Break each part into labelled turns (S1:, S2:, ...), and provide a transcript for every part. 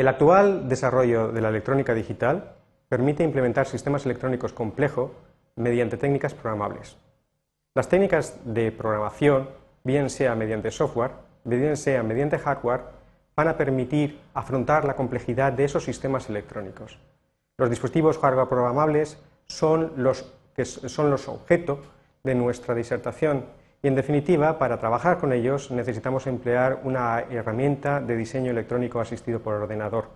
S1: El actual desarrollo de la electrónica digital permite implementar sistemas electrónicos complejos mediante técnicas programables. Las técnicas de programación, bien sea mediante software, bien sea mediante hardware, van a permitir afrontar la complejidad de esos sistemas electrónicos. Los dispositivos hardware programables son los, que son los objetos de nuestra disertación y, en definitiva, para trabajar con ellos necesitamos emplear una herramienta de diseño electrónico asistido por ordenador.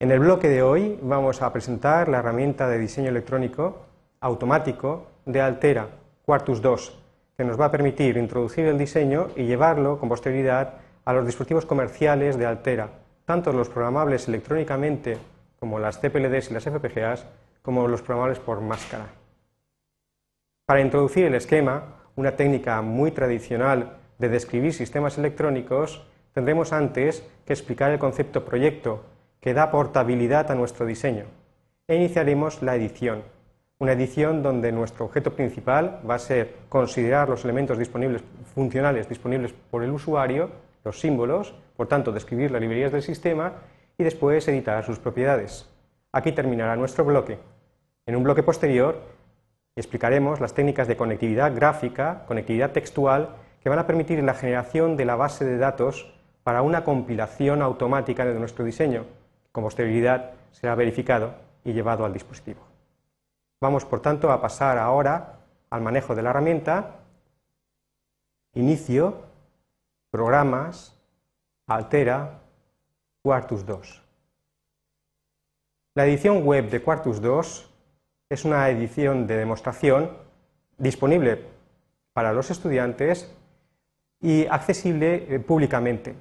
S1: En el bloque de hoy vamos a presentar la herramienta de diseño electrónico automático de Altera Quartus 2, que nos va a permitir introducir el diseño y llevarlo con posterioridad a los dispositivos comerciales de Altera, tanto los programables electrónicamente como las CPLDs y las FPGAs, como los programables por máscara. Para introducir el esquema, una técnica muy tradicional de describir sistemas electrónicos, tendremos antes que explicar el concepto proyecto, que da portabilidad a nuestro diseño, e iniciaremos la edición, una edición donde nuestro objeto principal va a ser considerar los elementos disponibles, funcionales disponibles por el usuario, los símbolos, por tanto describir las librerías del sistema y después editar sus propiedades. Aquí terminará nuestro bloque. En un bloque posterior explicaremos las técnicas de conectividad gráfica, conectividad textual, que van a permitir la generación de la base de datos para una compilación automática de nuestro diseño, con posterioridad será verificado y llevado al dispositivo. Vamos, por tanto, a pasar ahora al manejo de la herramienta, inicio, programas, altera, Quartus 2. La edición web de Quartus 2 es una edición de demostración disponible para los estudiantes y accesible eh, públicamente.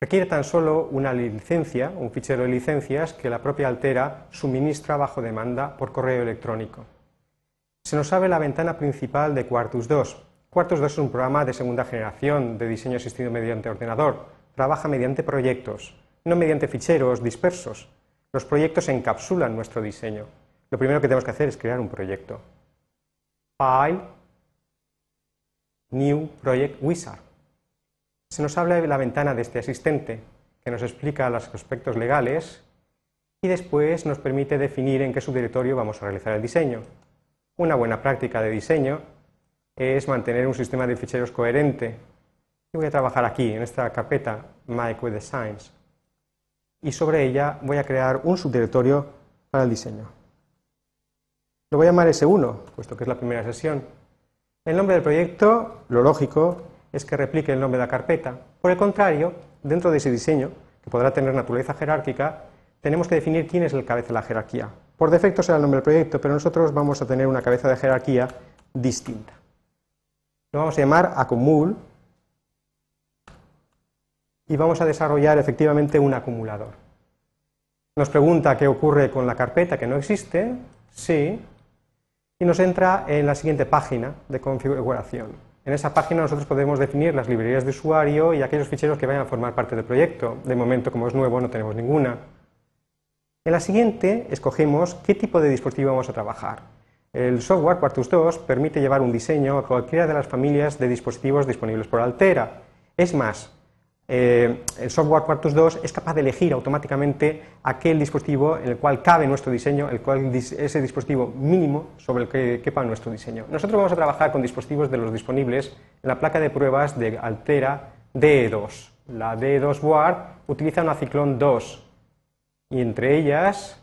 S1: Requiere tan solo una licencia, un fichero de licencias que la propia Altera suministra bajo demanda por correo electrónico. Se nos abre la ventana principal de Quartus 2. Quartus 2 es un programa de segunda generación de diseño asistido mediante ordenador. Trabaja mediante proyectos, no mediante ficheros dispersos. Los proyectos encapsulan nuestro diseño lo primero que tenemos que hacer es crear un proyecto. File, New Project Wizard. Se nos habla de la ventana de este asistente que nos explica los aspectos legales y después nos permite definir en qué subdirectorio vamos a realizar el diseño. Una buena práctica de diseño es mantener un sistema de ficheros coherente. Yo voy a trabajar aquí, en esta carpeta My Designs, y sobre ella voy a crear un subdirectorio para el diseño. Lo voy a llamar S1, puesto que es la primera sesión. El nombre del proyecto, lo lógico, es que replique el nombre de la carpeta. Por el contrario, dentro de ese diseño, que podrá tener naturaleza jerárquica, tenemos que definir quién es el cabeza de la jerarquía. Por defecto será el nombre del proyecto, pero nosotros vamos a tener una cabeza de jerarquía distinta. Lo vamos a llamar acumul y vamos a desarrollar efectivamente un acumulador. Nos pregunta qué ocurre con la carpeta que no existe. Sí, y nos entra en la siguiente página de configuración. En esa página nosotros podemos definir las librerías de usuario y aquellos ficheros que vayan a formar parte del proyecto. De momento, como es nuevo, no tenemos ninguna. En la siguiente escogemos qué tipo de dispositivo vamos a trabajar. El software Quartus 2 permite llevar un diseño a cualquiera de las familias de dispositivos disponibles por Altera. Es más, eh, el software Quartus 2 es capaz de elegir automáticamente aquel dispositivo en el cual cabe nuestro diseño, el cual ese dispositivo mínimo sobre el que quepa nuestro diseño. Nosotros vamos a trabajar con dispositivos de los disponibles en la placa de pruebas de Altera DE2. La DE2 Board utiliza una Ciclón 2 y entre ellas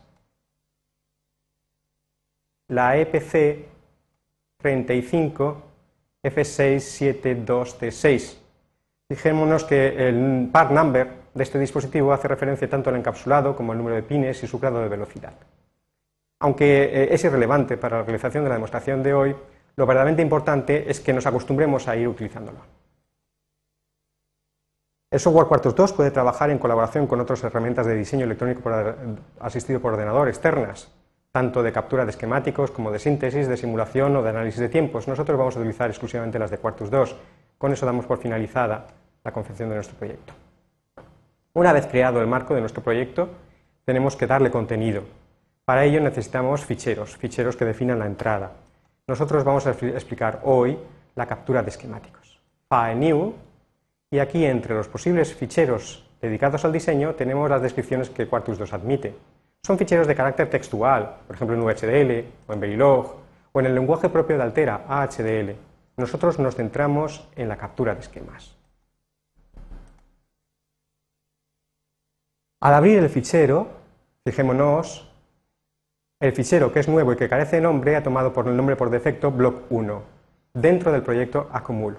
S1: la EPC 35 F672T6 Dijémonos que el part number de este dispositivo hace referencia tanto al encapsulado como al número de pines y su grado de velocidad. Aunque eh, es irrelevante para la realización de la demostración de hoy, lo verdaderamente importante es que nos acostumbremos a ir utilizándolo. El software Quartus 2 puede trabajar en colaboración con otras herramientas de diseño electrónico asistido por ordenador externas, tanto de captura de esquemáticos como de síntesis, de simulación o de análisis de tiempos. Nosotros vamos a utilizar exclusivamente las de Quartus 2. Con eso damos por finalizada la concepción de nuestro proyecto. Una vez creado el marco de nuestro proyecto, tenemos que darle contenido. Para ello necesitamos ficheros, ficheros que definan la entrada. Nosotros vamos a explicar hoy la captura de esquemáticos. File New y aquí entre los posibles ficheros dedicados al diseño tenemos las descripciones que Quartus 2 admite. Son ficheros de carácter textual, por ejemplo en VHDL o en Verilog o en el lenguaje propio de Altera, AHDL. Nosotros nos centramos en la captura de esquemas. Al abrir el fichero, fijémonos, el fichero que es nuevo y que carece de nombre ha tomado por el nombre por defecto block 1 dentro del proyecto Acumul.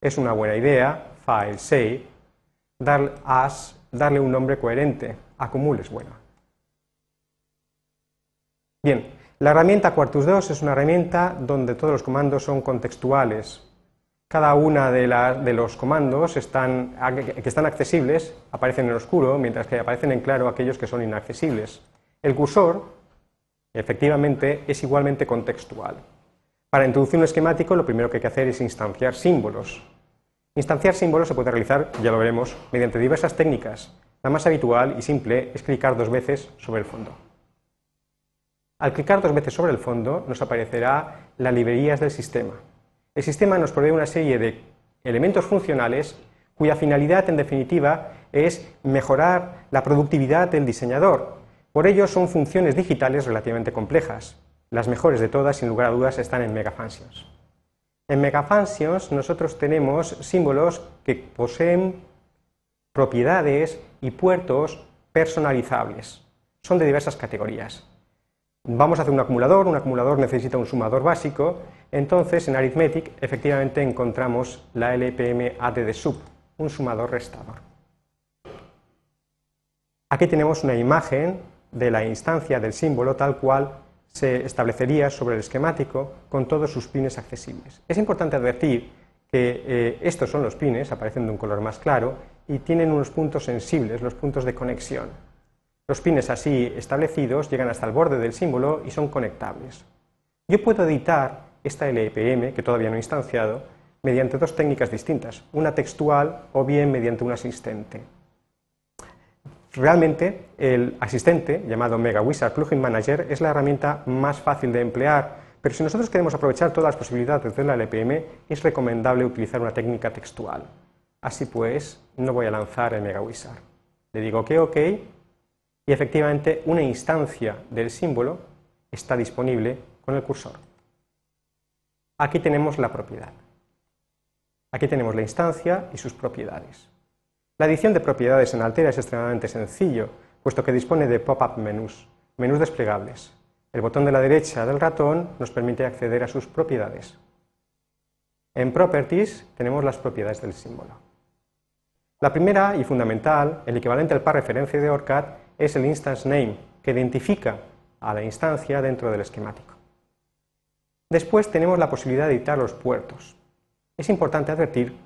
S1: Es una buena idea, file save, darle un nombre coherente. Acumul es bueno. Bien, la herramienta Quartus2 es una herramienta donde todos los comandos son contextuales. Cada una de, los comandos que están accesibles aparecen en oscuro, mientras que aparecen en claro aquellos que son inaccesibles. El cursor, efectivamente, es igualmente contextual. Para introducir un esquemático, lo primero que hay que hacer es instanciar símbolos. Instanciar símbolos se puede realizar, ya lo veremos, mediante diversas técnicas. La más habitual y simple es clicar dos veces sobre el fondo. Al clicar dos veces sobre el fondo nos aparecerá las librerías del sistema. El sistema nos provee una serie de elementos funcionales cuya finalidad en definitiva es mejorar la productividad del diseñador. Por ello son funciones digitales relativamente complejas. Las mejores de todas, sin lugar a dudas, están en Megafunctions. En Megafunctions nosotros tenemos símbolos que poseen propiedades y puertos personalizables. Son de diversas categorías. Vamos a hacer un acumulador, un acumulador necesita un sumador básico, entonces en Arithmetic efectivamente encontramos la LPM ADD sub, un sumador restador. Aquí tenemos una imagen de la instancia del símbolo tal cual se establecería sobre el esquemático con todos sus pines accesibles. Es importante advertir que eh, estos son los pines, aparecen de un color más claro, y tienen unos puntos sensibles, los puntos de conexión. Los pines así establecidos llegan hasta el borde del símbolo y son conectables. Yo puedo editar esta LPM, que todavía no he instanciado, mediante dos técnicas distintas, una textual o bien mediante un asistente. Realmente el asistente, llamado Mega Wizard Plugin Manager, es la herramienta más fácil de emplear, pero si nosotros queremos aprovechar todas las posibilidades de la LPM, es recomendable utilizar una técnica textual. Así pues, no voy a lanzar el Mega Wizard. Le digo que OK y efectivamente una instancia del símbolo está disponible con el cursor. Aquí tenemos la propiedad. Aquí tenemos la instancia y sus propiedades. La edición de propiedades en Altera es extremadamente sencillo, puesto que dispone de pop-up menús, menús desplegables. El botón de la derecha del ratón nos permite acceder a sus propiedades. En Properties tenemos las propiedades del símbolo. La primera y fundamental, el equivalente al par referencia de ORCAD, es el instance name, que identifica a la instancia dentro del esquemático. Después tenemos la posibilidad de editar los puertos. Es importante advertir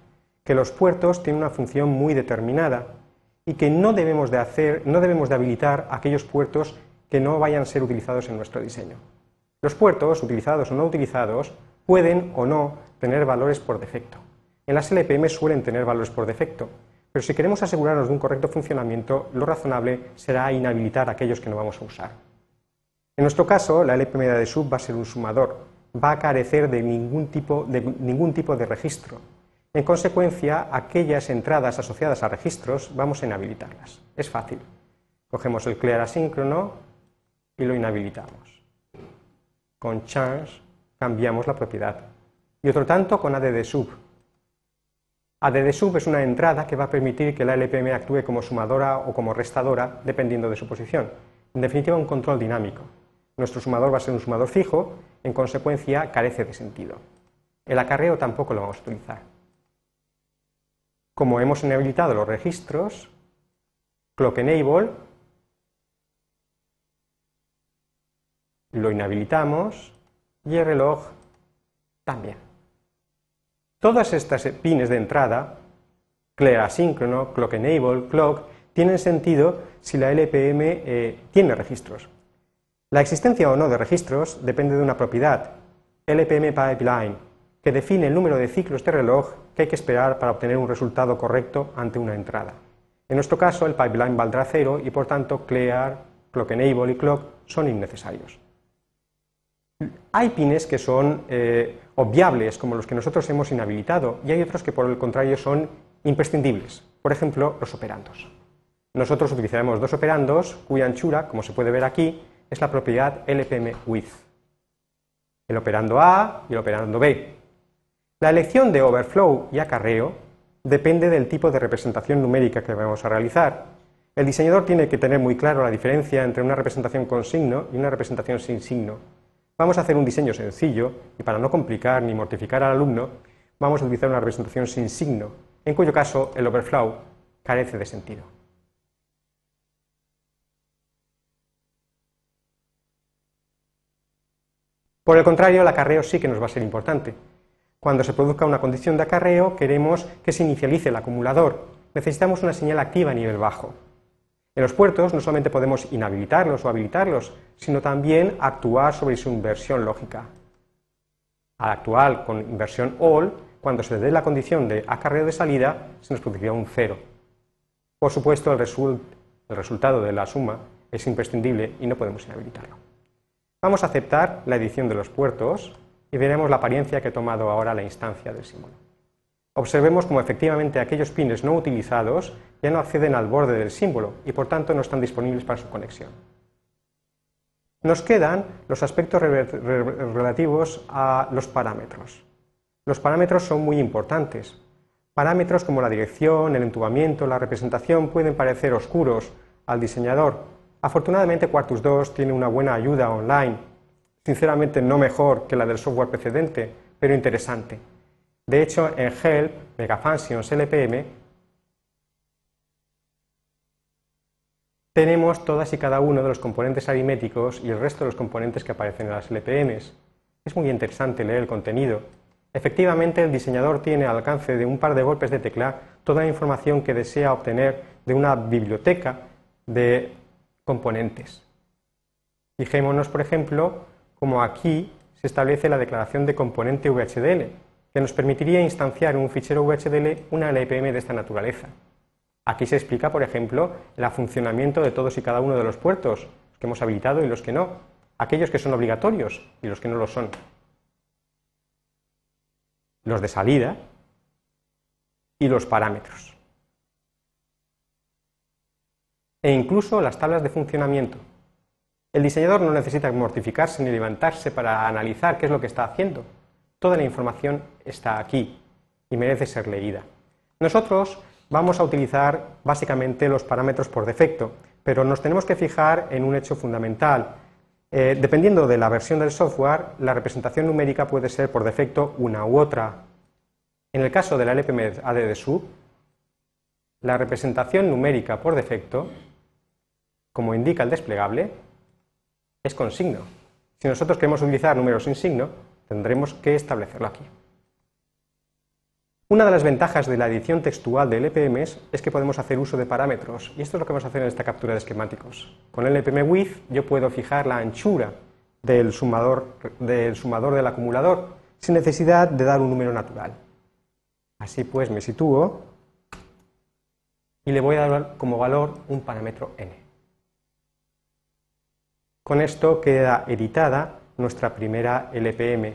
S1: que los puertos tienen una función muy determinada y que no debemos de, hacer, no debemos de habilitar aquellos puertos que no vayan a ser utilizados en nuestro diseño. Los puertos, utilizados o no utilizados, pueden o no tener valores por defecto. En las LPM suelen tener valores por defecto, pero si queremos asegurarnos de un correcto funcionamiento, lo razonable será inhabilitar aquellos que no vamos a usar. En nuestro caso, la LPM de sub va a ser un sumador, va a carecer de ningún tipo de, ningún tipo de registro, en consecuencia, aquellas entradas asociadas a registros vamos a inhabilitarlas. Es fácil. Cogemos el clear asíncrono y lo inhabilitamos. Con change cambiamos la propiedad. Y otro tanto con add sub. Add sub es una entrada que va a permitir que la LPM actúe como sumadora o como restadora dependiendo de su posición. En definitiva, un control dinámico. Nuestro sumador va a ser un sumador fijo, en consecuencia carece de sentido. El acarreo tampoco lo vamos a utilizar. Como hemos inhabilitado los registros, clock enable, lo inhabilitamos y el reloj también. Todas estas pines de entrada, clear asíncrono, clock enable, clock, tienen sentido si la LPM eh, tiene registros. La existencia o no de registros depende de una propiedad, LPM pipeline, que define el número de ciclos de reloj que hay que esperar para obtener un resultado correcto ante una entrada. En nuestro caso, el pipeline valdrá cero y por tanto clear, clock enable y clock son innecesarios. Hay pines que son eh, obviables, como los que nosotros hemos inhabilitado, y hay otros que por el contrario son imprescindibles, por ejemplo, los operandos. Nosotros utilizaremos dos operandos cuya anchura, como se puede ver aquí, es la propiedad LPM width. El operando A y el operando B. La elección de overflow y acarreo depende del tipo de representación numérica que vamos a realizar. El diseñador tiene que tener muy claro la diferencia entre una representación con signo y una representación sin signo. Vamos a hacer un diseño sencillo y para no complicar ni mortificar al alumno, vamos a utilizar una representación sin signo, en cuyo caso el overflow carece de sentido. Por el contrario, el acarreo sí que nos va a ser importante. Cuando se produzca una condición de acarreo, queremos que se inicialice el acumulador. Necesitamos una señal activa a nivel bajo. En los puertos no solamente podemos inhabilitarlos o habilitarlos, sino también actuar sobre su inversión lógica. Al actuar con inversión all, cuando se dé la condición de acarreo de salida, se nos producirá un cero. Por supuesto, el, el resultado de la suma es imprescindible y no podemos inhabilitarlo. Vamos a aceptar la edición de los puertos y veremos la apariencia que ha tomado ahora la instancia del símbolo. Observemos cómo efectivamente aquellos pines no utilizados ya no acceden al borde del símbolo y por tanto no están disponibles para su conexión. Nos quedan los aspectos relativos a los parámetros. Los parámetros son muy importantes. Parámetros como la dirección, el entubamiento, la representación pueden parecer oscuros al diseñador, Afortunadamente Quartus 2 tiene una buena ayuda online, sinceramente no mejor que la del software precedente, pero interesante. De hecho, en Help, Megafunctions LPM, tenemos todas y cada uno de los componentes aritméticos y el resto de los componentes que aparecen en las LPMs. Es muy interesante leer el contenido. Efectivamente, el diseñador tiene al alcance de un par de golpes de tecla toda la información que desea obtener de una biblioteca de componentes. Fijémonos, por ejemplo, como aquí se establece la declaración de componente VHDL, que nos permitiría instanciar en un fichero VHDL una LPM de esta naturaleza. Aquí se explica, por ejemplo, el funcionamiento de todos y cada uno de los puertos, los que hemos habilitado y los que no, aquellos que son obligatorios y los que no lo son, los de salida y los parámetros e incluso las tablas de funcionamiento. El diseñador no necesita mortificarse ni levantarse para analizar qué es lo que está haciendo. Toda la información está aquí y merece ser leída. Nosotros vamos a utilizar básicamente los parámetros por defecto, pero nos tenemos que fijar en un hecho fundamental. Eh, dependiendo de la versión del software, la representación numérica puede ser por defecto una u otra. En el caso de la LPM AD de sub, la representación numérica por defecto como indica el desplegable, es con signo. Si nosotros queremos utilizar números sin signo, tendremos que establecerlo aquí. Una de las ventajas de la edición textual de LPMs es que podemos hacer uso de parámetros, y esto es lo que vamos a hacer en esta captura de esquemáticos. Con LPM width yo puedo fijar la anchura del sumador, del sumador del acumulador sin necesidad de dar un número natural. Así pues me sitúo y le voy a dar como valor un parámetro n. Con esto queda editada nuestra primera LPM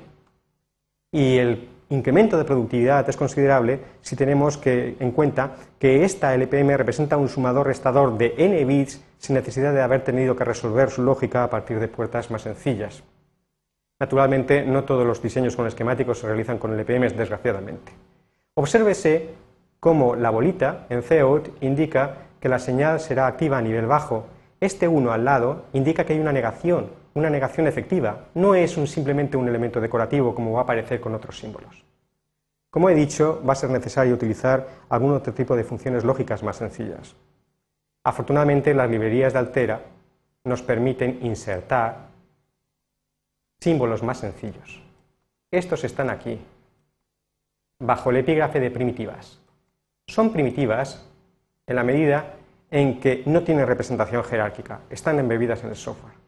S1: y el incremento de productividad es considerable si tenemos en cuenta que esta LPM representa un sumador restador de n bits sin necesidad de haber tenido que resolver su lógica a partir de puertas más sencillas. Naturalmente, no todos los diseños con esquemáticos se realizan con LPMs, desgraciadamente. Obsérvese cómo la bolita en Cout indica que la señal será activa a nivel bajo este 1 al lado indica que hay una negación, una negación efectiva, no es simplemente un elemento decorativo como va a aparecer con otros símbolos. Como he dicho, va a ser necesario utilizar algún otro tipo de funciones lógicas más sencillas. Afortunadamente, las librerías de Altera nos permiten insertar símbolos más sencillos. Estos están aquí, bajo el epígrafe de primitivas. Son primitivas en la medida en que no tienen representación jerárquica, están embebidas en el software.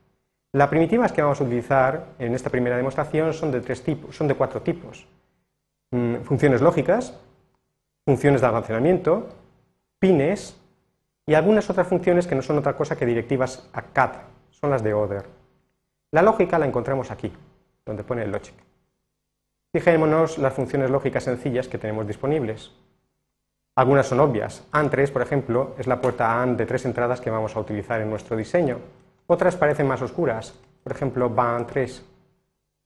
S1: Las primitivas que vamos a utilizar en esta primera demostración son de, tres tipos, son de cuatro tipos. Mm, funciones lógicas, funciones de almacenamiento, pines y algunas otras funciones que no son otra cosa que directivas a cat, son las de order. La lógica la encontramos aquí, donde pone el logic. Fijémonos las funciones lógicas sencillas que tenemos disponibles. Algunas son obvias. AND3, por ejemplo, es la puerta AND de tres entradas que vamos a utilizar en nuestro diseño. Otras parecen más oscuras. Por ejemplo, BAN3.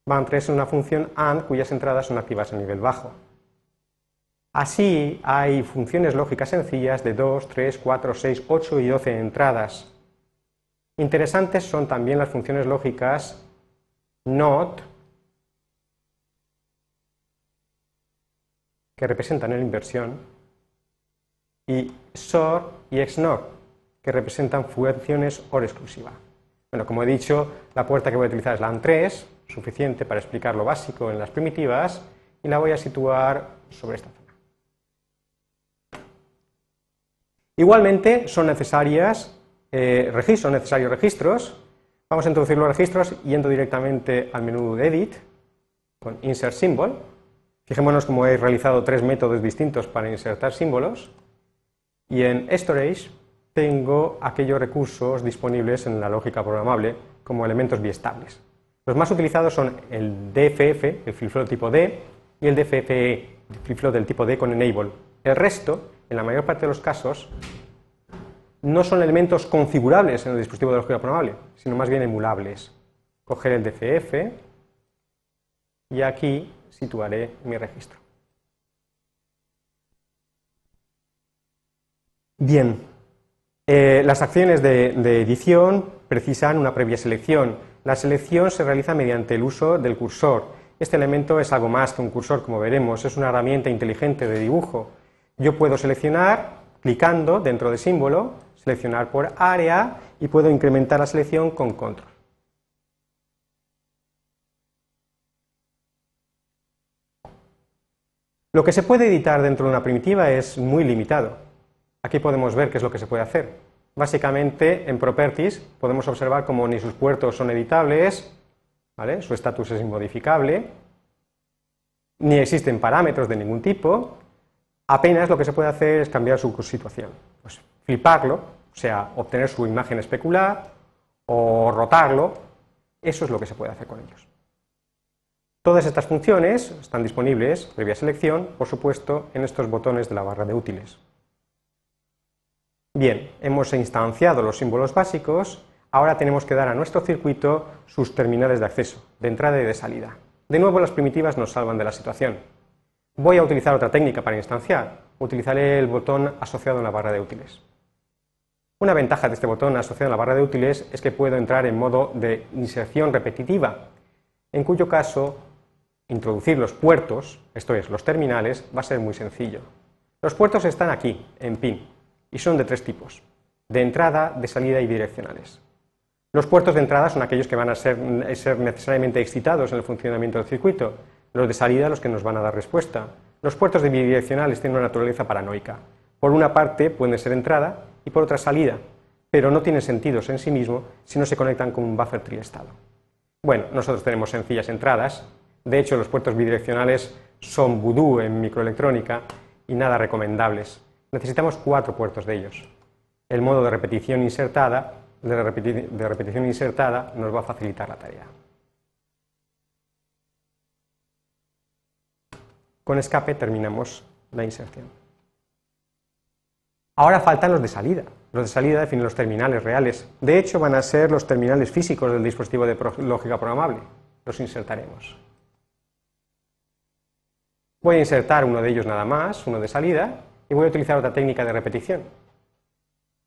S1: BAN3 es una función AND cuyas entradas son activas a nivel bajo. Así hay funciones lógicas sencillas de 2, 3, 4, 6, 8 y 12 entradas. Interesantes son también las funciones lógicas NOT, que representan la inversión, y SOR y XNOR, que representan funciones OR exclusiva. Bueno, como he dicho, la puerta que voy a utilizar es la AN3, suficiente para explicar lo básico en las primitivas, y la voy a situar sobre esta zona. Igualmente son necesarias eh, registros, necesarios registros. Vamos a introducir los registros yendo directamente al menú de Edit con Insert Symbol. Fijémonos cómo he realizado tres métodos distintos para insertar símbolos. Y en Storage tengo aquellos recursos disponibles en la lógica programable como elementos biestables. Los más utilizados son el DFF, el flip tipo D, y el DFFE, el flip del tipo D con Enable. El resto en la mayor parte de los casos, no son elementos configurables en el dispositivo de lógica programable, sino más bien emulables. Coger el DCF y aquí situaré mi registro. Bien, eh, las acciones de, de edición precisan una previa selección. La selección se realiza mediante el uso del cursor. Este elemento es algo más que un cursor, como veremos, es una herramienta inteligente de dibujo yo puedo seleccionar, clicando dentro de símbolo, seleccionar por área y puedo incrementar la selección con control. Lo que se puede editar dentro de una primitiva es muy limitado. Aquí podemos ver qué es lo que se puede hacer. Básicamente, en Properties podemos observar cómo ni sus puertos son editables, su estatus es inmodificable, ni existen parámetros de ningún tipo, apenas lo que se puede hacer es cambiar su situación. Pues fliparlo, o sea, obtener su imagen especular o rotarlo, eso es lo que se puede hacer con ellos. Todas estas funciones están disponibles, previa selección, por supuesto, en estos botones de la barra de útiles. Bien, hemos instanciado los símbolos básicos, ahora tenemos que dar a nuestro circuito sus terminales de acceso, de entrada y de salida. De nuevo, las primitivas nos salvan de la situación. Voy a utilizar otra técnica para instanciar. Utilizaré el botón asociado en la barra de útiles. Una ventaja de este botón asociado en la barra de útiles es que puedo entrar en modo de inserción repetitiva, en cuyo caso introducir los puertos, esto es, los terminales, va a ser muy sencillo. Los puertos están aquí, en PIN, y son de tres tipos, de entrada, de salida y direccionales. Los puertos de entrada son aquellos que van a ser, ser necesariamente excitados en el funcionamiento del circuito, los de salida los que nos van a dar respuesta. Los puertos de bidireccionales tienen una naturaleza paranoica. Por una parte pueden ser entrada y por otra salida, pero no tienen sentidos en sí mismo si no se conectan con un buffer triestado. Bueno, nosotros tenemos sencillas entradas, de hecho los puertos bidireccionales son vudú en microelectrónica y nada recomendables. Necesitamos cuatro puertos de ellos. El modo de repetición insertada, de repetición insertada nos va a facilitar la tarea. Con escape terminamos la inserción. Ahora faltan los de salida. Los de salida definen los terminales reales. De hecho, van a ser los terminales físicos del dispositivo de lógica programable. Los insertaremos. Voy a insertar uno de ellos nada más, uno de salida, y voy a utilizar otra técnica de repetición.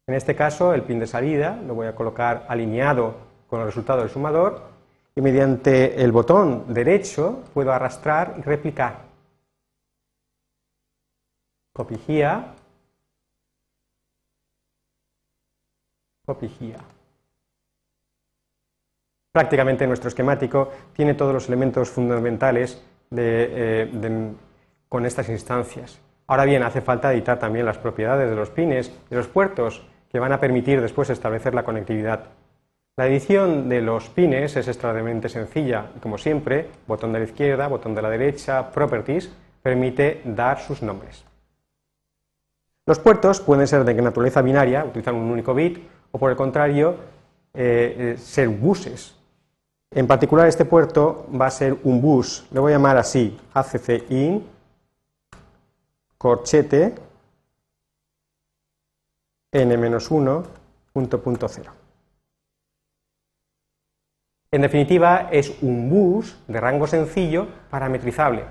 S1: En este caso, el pin de salida lo voy a colocar alineado con el resultado del sumador y mediante el botón derecho puedo arrastrar y replicar Copy here. Copy here. Prácticamente nuestro esquemático tiene todos los elementos fundamentales eh, con estas instancias. Ahora bien, hace falta editar también las propiedades de los pines, de los puertos, que van a permitir después establecer la conectividad. La edición de los pines es extremadamente sencilla como siempre, botón de la izquierda, botón de la derecha, Properties, permite dar sus nombres. Los puertos pueden ser de naturaleza binaria, utilizar un único bit, o por el contrario, eh, eh, ser buses. En particular, este puerto va a ser un bus, le voy a llamar así, ACC in, corchete, n-1, punto, punto 0. En definitiva, es un bus de rango sencillo parametrizable.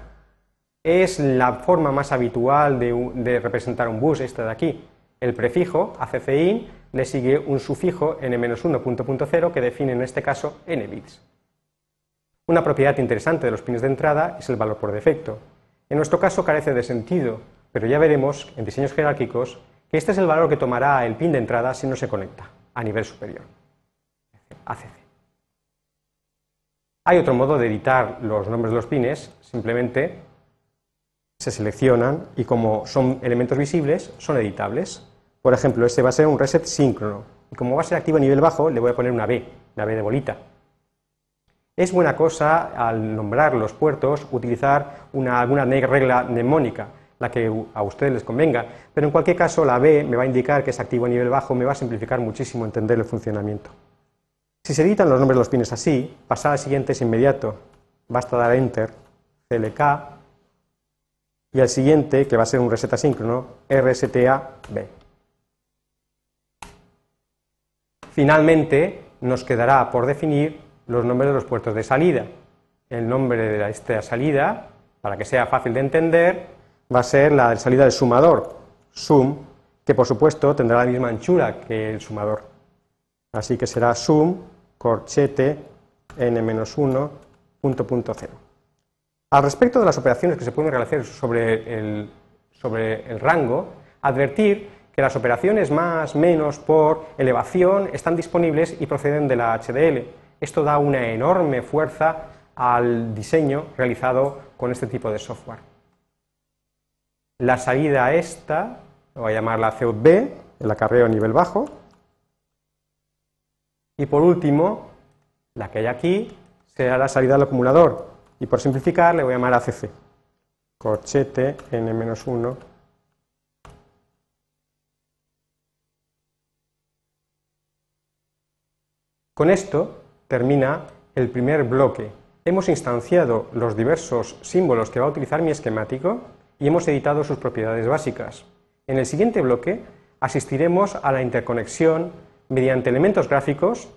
S1: Es la forma más habitual de, representar un bus, esta de aquí. El prefijo ACCIN le sigue un sufijo n-1 que define en este caso n bits. Una propiedad interesante de los pines de entrada es el valor por defecto. En nuestro caso carece de sentido, pero ya veremos en diseños jerárquicos que este es el valor que tomará el pin de entrada si no se conecta a nivel superior. ACC. Hay otro modo de editar los nombres de los pines, simplemente se seleccionan y como son elementos visibles, son editables. Por ejemplo, este va a ser un reset síncrono y como va a ser activo a nivel bajo, le voy a poner una B, una B de bolita. Es buena cosa al nombrar los puertos utilizar una, alguna regla mnemónica, la que a ustedes les convenga, pero en cualquier caso la B me va a indicar que es activo a nivel bajo, me va a simplificar muchísimo entender el funcionamiento. Si se editan los nombres de los pines así, pasar al siguiente es inmediato. Basta dar Enter, CLK, y al siguiente, que va a ser un reset asíncrono, RSTA-B. Finalmente, nos quedará por definir los nombres de los puertos de salida. El nombre de esta salida, para que sea fácil de entender, va a ser la salida del sumador, sum, que por supuesto tendrá la misma anchura que el sumador. Así que será sum corchete n-1 punto punto cero. Al respecto de las operaciones que se pueden realizar sobre el, sobre el rango, advertir que las operaciones más, menos, por, elevación están disponibles y proceden de la HDL. Esto da una enorme fuerza al diseño realizado con este tipo de software. La salida esta, voy a llamarla CUB, el acarreo a nivel bajo, y por último, la que hay aquí será la salida del acumulador. Y por simplificar le voy a llamar ACC. Corchete n-1. Con esto termina el primer bloque. Hemos instanciado los diversos símbolos que va a utilizar mi esquemático y hemos editado sus propiedades básicas. En el siguiente bloque asistiremos a la interconexión mediante elementos gráficos,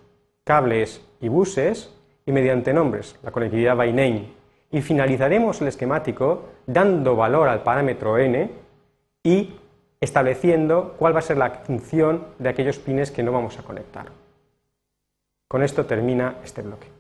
S1: cables y buses, y mediante nombres, la conectividad by name. Y finalizaremos el esquemático dando valor al parámetro n y estableciendo cuál va a ser la función de aquellos pines que no vamos a conectar. Con esto termina este bloque.